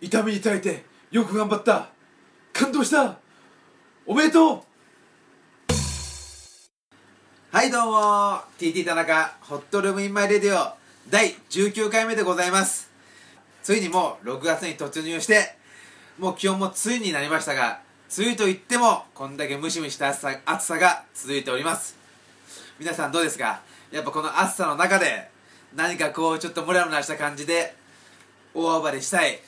痛みに耐えてよく頑張った。感動した。おめでとう。はいどうも。TT 田中ホットルームインマイレディオ第19回目でございます。ついにもう6月に突入してもう気温も梅雨になりましたが梅雨といってもこんだけムシムシした暑さ暑さが続いております。皆さんどうですか？やっぱこの暑さの中で何かこうちょっとムラムラした感じで大暴れしたい。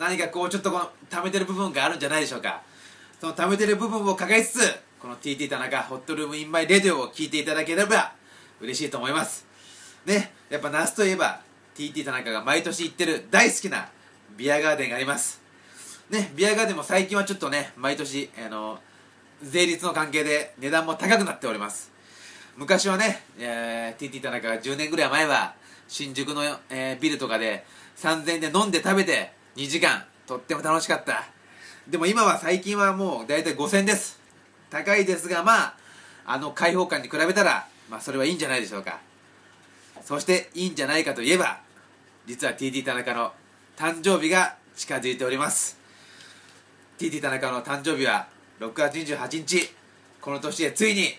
何かこうちょっとこの溜めてる部分があるんじゃないでしょうか。その溜めてる部分を抱えつつこの TT 田中ホットルームインマイレディオを聞いていただければ嬉しいと思います。ねやっぱ夏といえば TT 田中が毎年行ってる大好きなビアガーデンがあります。ねビアガーデンも最近はちょっとね毎年あの税率の関係で値段も高くなっております。昔はね、えー、TT 田中が10年ぐらい前は新宿の、えービルとかで3000円で飲んで食べて2時間とっても楽しかった。でも今は最近はもう大体5000です。高いですがまああの開放感に比べたらまあそれはいいんじゃないでしょうか。そしていいんじゃないかといえば実は TT 田中の誕生日が近づいております。TT 田中の誕生日は6月28日。この年でついに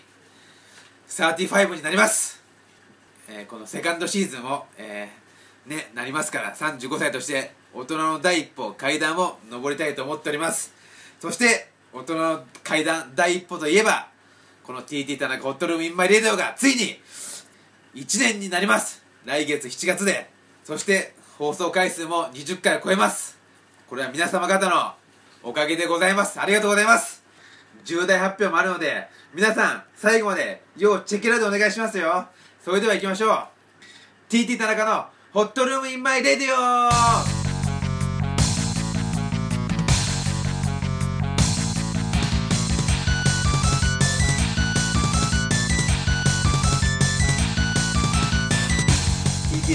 35になります、えーこのセカンドシーズンも、えーね、なりますから35歳として大人の第一歩階段を上りたいと思っております。そして大人の階段第一歩といえばこの TT 田中ホットルームインマイレディオがついに1年になります。来月7月でそして放送回数も20回を超えます。これは皆様方のおかげでございます。ありがとうございます。重大発表もあるので皆さん最後まで要チェックラでお願いしますよ。それでは行きましょう。TT 田中のホットルームインマイレディオ。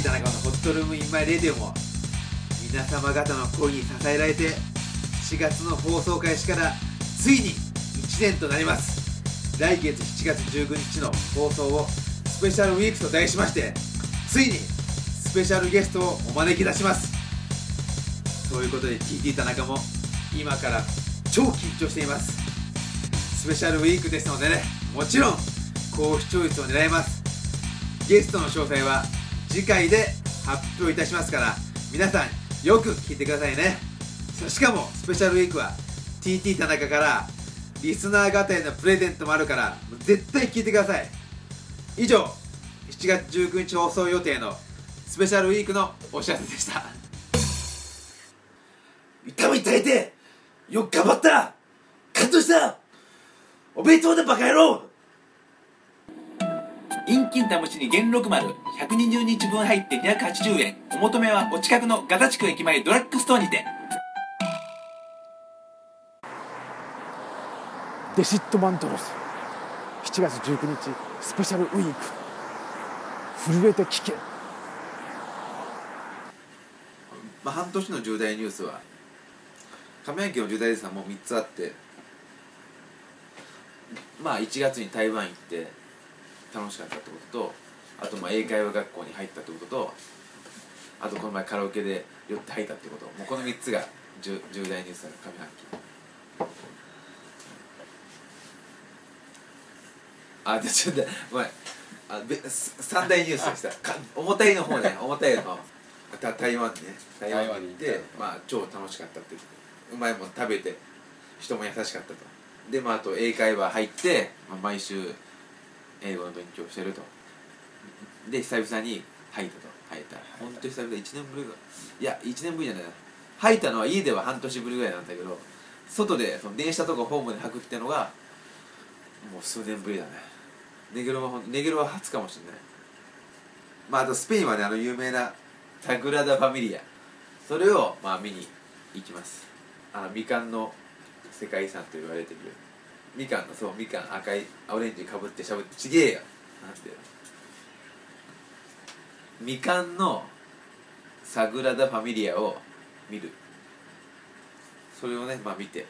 田中のホットルームインマイレディオも皆様方の声に支えられて4月の放送開始からついに1年となります。来月7月19日の放送をスペシャルウィークと題しましてついにスペシャルゲストをお招き出します。そういうことで TT 田中も今から超緊張しています。スペシャルウィークですのでねもちろん高視聴率を狙います。ゲストの詳細は次回で発表いたしますから皆さんよく聞いてくださいね。しかもスペシャルウィークは TT 田中からリスナー方へのプレゼントもあるから絶対聞いてください。以上7月19日放送予定のスペシャルウィークのお知らせでした。痛み耐えてよく頑張った。感動した。おめでとうだバカ野郎。陰金試しに元禄丸。120日分入って280円。お求めはお近くのガザ地区駅前ドラッグストアにて。デシットマントロス。7月19日スペシャルウィーク。震えて聞けまあ、半年の重大ニュースは上半期の重大ニュースはもう3つあって。まあ1月に台湾行って楽しかったってこととあとまあ英会話学校に入ったってこととあとこの前カラオケで寄って入ったってこと。もうこの3つが重重大ニュースだ上半期。あじゃちょっとごめんあべ三大ニュースでした。か重たいの方ね。重たいの方。た台湾ね。台湾に行ってまあ超楽しかったって。うまいもん食べて人も優しかったと。でまああと英会話入って、まあ、毎週英語の勉強してると。で久々に吐いたと吐いた。本当に久々1年ぶりぐらい。いや1年ぶりじゃないな。吐いたのは家では半年ぶりぐらいなんだけど外でその電車とかホームで吐くってのがもう数年ぶりだね。ネゲロはネゲロは初かもしれない。まああとスペインはねあの有名なサグラダ・ファミリア。それをまあ見に行きます。あのみかんの世界遺産と言われてるみかんのそうみかん赤いオレンジかぶってしゃぶってちげえよなんてみかんのサグラダ・ファミリアを見る。それをねまあ見て。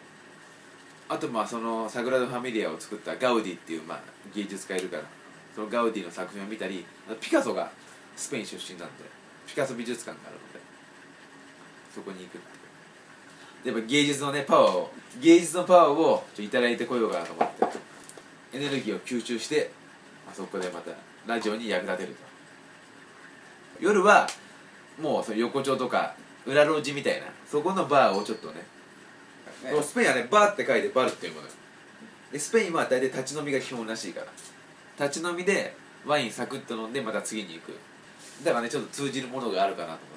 あとまあそのサグラダ・ファミリアを作ったガウディっていうまあ芸術家いるから。そのガウディの作品を見たりピカソがスペイン出身なんでピカソ美術館があるのでそこに行くってやっぱ芸術のねパワーを芸術のパワーをちょいただいてこようかなと思って。エネルギーを吸収してあそこでまたラジオに役立てると。夜はもうその横丁とか裏路地みたいなそこのバーをちょっとねスペインはねバーって書いてバルっていうものでスペインは大体立ち飲みが基本らしいから。立ち飲みでワインサクッと飲んでまた次に行く。だからねちょっと通じるものがあるかなと思って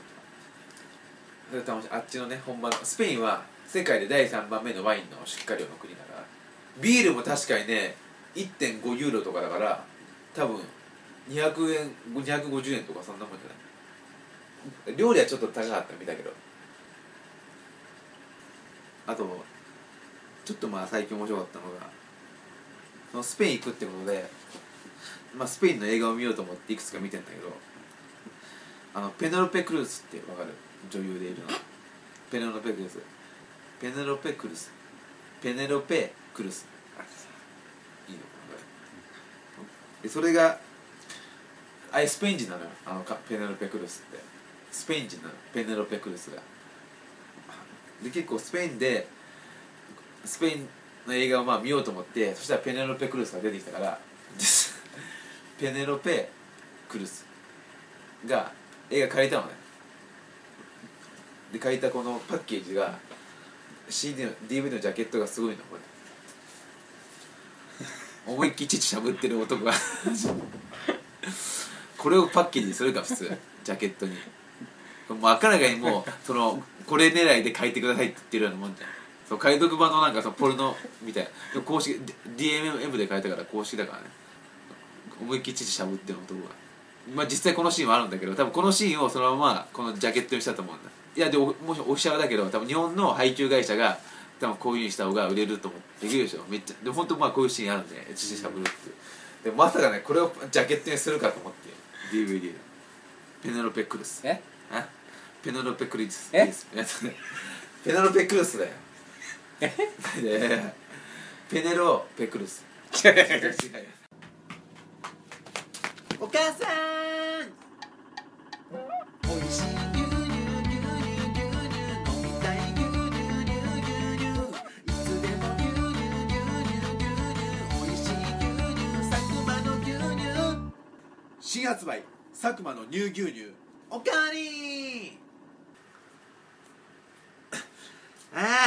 あっちのね本場のスペインは世界で第3番目のワインの出荷量の国だから。ビールも確かにね1.5ユーロとかだから多分200円250円とかそんなもんじゃない。料理はちょっと高かったみたけど。あとちょっとまあ最近面白かったのがそのスペイン行くってことで、まあ、スペインの映画を見ようと思っていくつか見てんだけどあのペネロペ・クルースってわかる？女優でいるの。ペネロペ・クルース。ペネロペ・クルス。ペネロペ・クルス。あいいのこれ。でそれがあれスペイン人なのよ。あのペネロペ・クルスって。スペイン人なの。ペネロペ・クルスが。で結構スペインでスペインの映画をまあ見ようと思ってそしたらペネロペ・クルスが出てきたからペネロペ・クルスが映画借りたのね。で借りたこのパッケージが CD の DVD のジャケットがすごいのこれ。思いっきり乳しゃぶってる男が。これをパッケージにするか普通。ジャケットに。もう明らかにもうそのこれ狙いで書いてくださいって言ってるようなもんじゃん。そう解読版のなんかそのポルノみたいな。公式 DMM で書いたから公式だからね。思いっきり乳しゃぶってる男が。まあ実際このシーンはあるんだけど多分このシーンをそのままこのジャケットにしたと思うんだ。いやでももしオフィシャルだけど多分日本の配給会社が多分こういうふうにした方が売れると思ってできるでしょ。めっちゃで本当まあこういうシーンあるんで乳しゃぶるって。でまさかねこれをジャケットにするかと思って。DVD ペネロペ・クルス。え？あ？ペネロペ・クリス。え？ペネロペ・クルスだよ。え？でペネロペ・クルス。違う違うお母さん。おいしい牛乳牛乳牛乳飲みたい牛乳牛乳牛乳いつでも牛乳牛乳牛乳おいしい牛乳佐久間の牛乳新発売佐久間の乳牛乳おかわりあ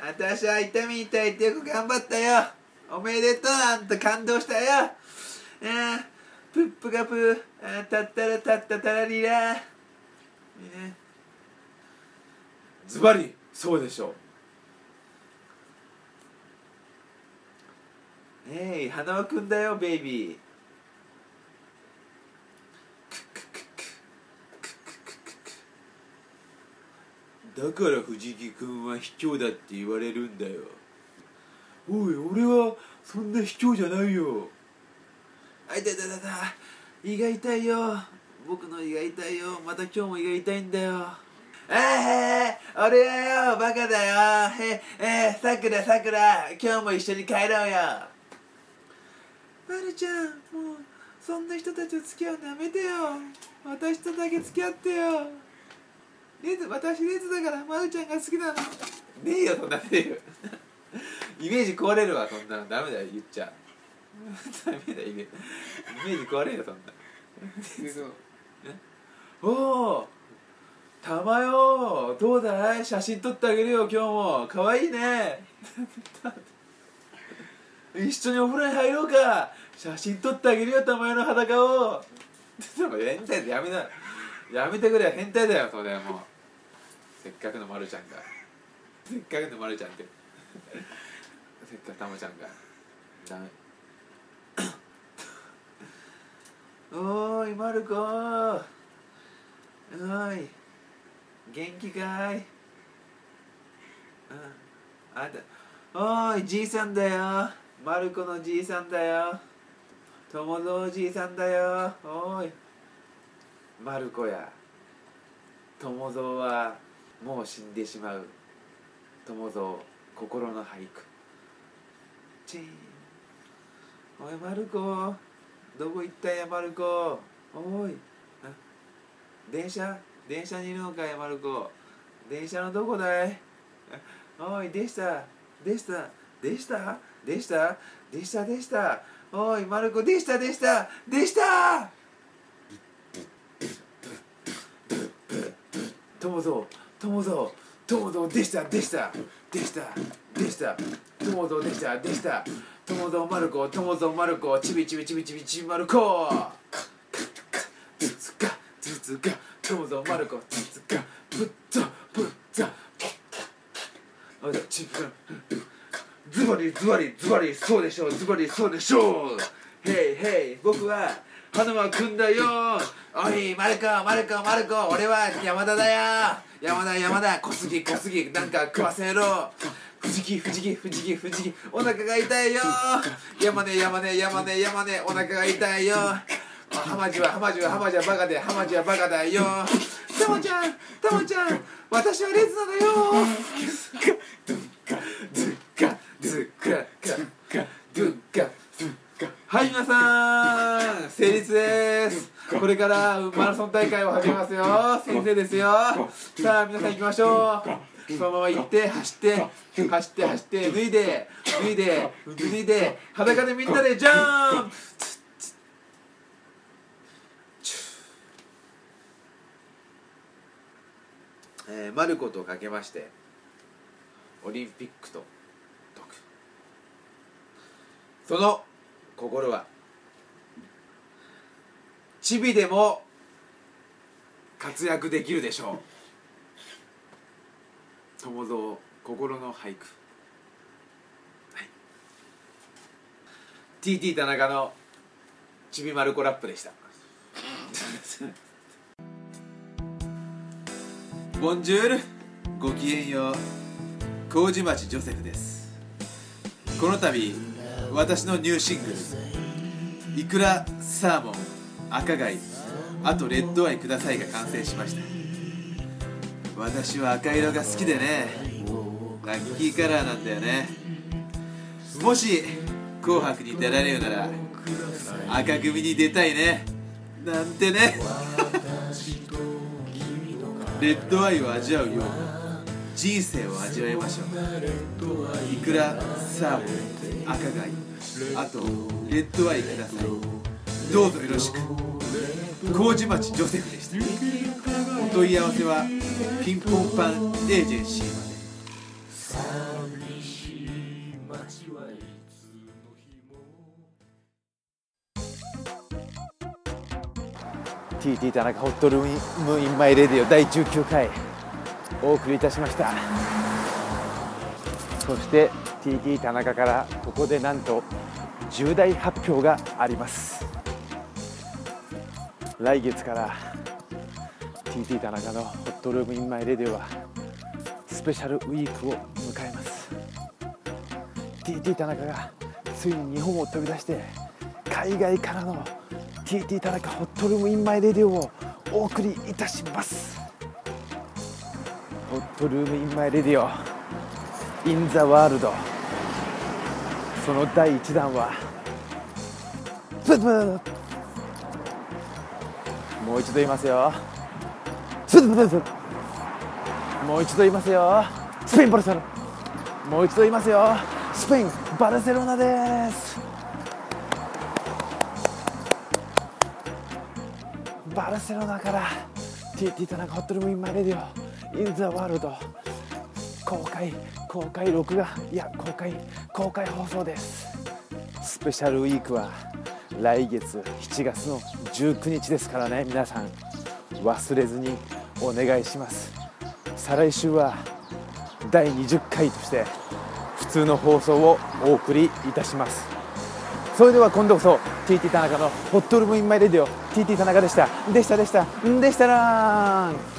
あ私は痛み痛いってよく頑張ったよおめでとうあんた感動したよああプップがプー。あーたったらたったたらりら、ね、ズバリそうでしょえい花輪くんだよベイビー。だから藤木君は卑怯だって言われるんだよ。おい俺はそんな卑怯じゃないよあいたいたいたい胃が痛いよ。僕の胃が痛いよ。また今日も胃が痛いんだよ。ええー、俺はよバカだよ。ええー、さくらさくら今日も一緒に帰ろうよ。まるちゃんもうそんな人たちと付き合うのやめてよ。私とだけ付き合ってよ。レズ私レズだからまるちゃんが好きなの。ねえよそんなねえよ。イメージ壊れるわそんなの。ダメだよ言っちゃ。ダメだイメイメージ壊れよそんなおおたまよどうだい写真撮ってあげるよ今日もかわいいね一緒にお風呂に入ろうか写真撮ってあげるよたまよの裸を変態やめなやめてくれ変態だよそれもうせっかくのまるちゃんがせっかくのまるちゃんってせっかくたまちゃんがダメおーいマルコ。おい。元気かい？うん。あんた。おーいじいさんだよ。マルコのじいさんだよ。友蔵じいさんだよ。おい。マルコや。友蔵はもう死んでしまう。友蔵心の俳句。チーン。おいマルコ。どこ行ったやマルコおい。電車？電車にいるのかいマルコ電車のどこだい？おいでした。でした。でした？でした？でした？でした？おいマルコでした？でした？でした！友蔵友蔵友蔵でした？でした？でした？でした？友蔵でした？でした？友蔵マルコ友蔵マルコちびちびちびちびちびマルコつつかつつか友蔵マルコつつかぶっざぶっざあだちズバリズバリズバリそうでしょうズバリそうでしょう。ヘイヘイ僕は花輪くんだよ。おいマルコマルコマルコ俺は山田だよ。山田山田。小杉小杉。なんか食わせろ。藤木藤木藤木藤木。お腹が痛いよ。山根山根山根山根。お腹が痛いよ。浜地は浜地は浜地はバカで浜地はバカだよ。たまちゃんたまちゃん私はレズナだよズッカズッカズッカズッカはい皆さん成立ですこれからマラソン大会を始めますよ。先生ですよ。さあ皆さん行きましょう。そのまま行って走って走って走って脱いで脱いで脱いで裸でみんなでジャンプ。えーマルコとかけましてオリンピックと解くその心はチビでも活躍できるでしょう。友蔵心の俳句。はい。TT 田中のちびまる子ラップでした。ボンジュールごきげんよう。麹町ジョセフです。この度私のニューシングル「いくらサーモン。赤貝。あとレッドアイください」が完成しました。私は赤色が好きでね。ラッキーカラーなんだよね。もし「紅白」に出られるなら赤組に出たいね。なんてね。レッドアイを味わうよう。に人生を味わいましょう。いくらサーモン赤貝あとレッドアイください。どうぞよろしく。麹町ジョセフでした。お問い合わせはピンポンパンエージェンシーまで。TT 田中ホットルームインマイレディオ第19回お送りいたしました。そして TT 田中からここでなんと重大発表があります。来月から TT 田中のホットルームインマイレディオはスペシャルウィークを迎えます。TT 田中がついに日本を飛び出して海外からの TT 田中ホットルームインマイレディオをお送りいたします。ホットルームインマイレディオインザワールドその第1弾はブブブもう一度言いますよ。もう一度言いますよスペインバルセロナもう一度言いますよ。スペインバルセロナです。バルセロナから TT 田中ホットルームインマイレディオ。インザワールド。公開公開録画。いや公開公開放送です。スペシャルウィークは来月7月の19日ですからね皆さん忘れずにお願いします。再来週は第20回として普通の放送をお送りいたします。それでは今度こそ TT 田中のホットルームインマイレディオ TT 田中でした。でしたでした。でしたらーん。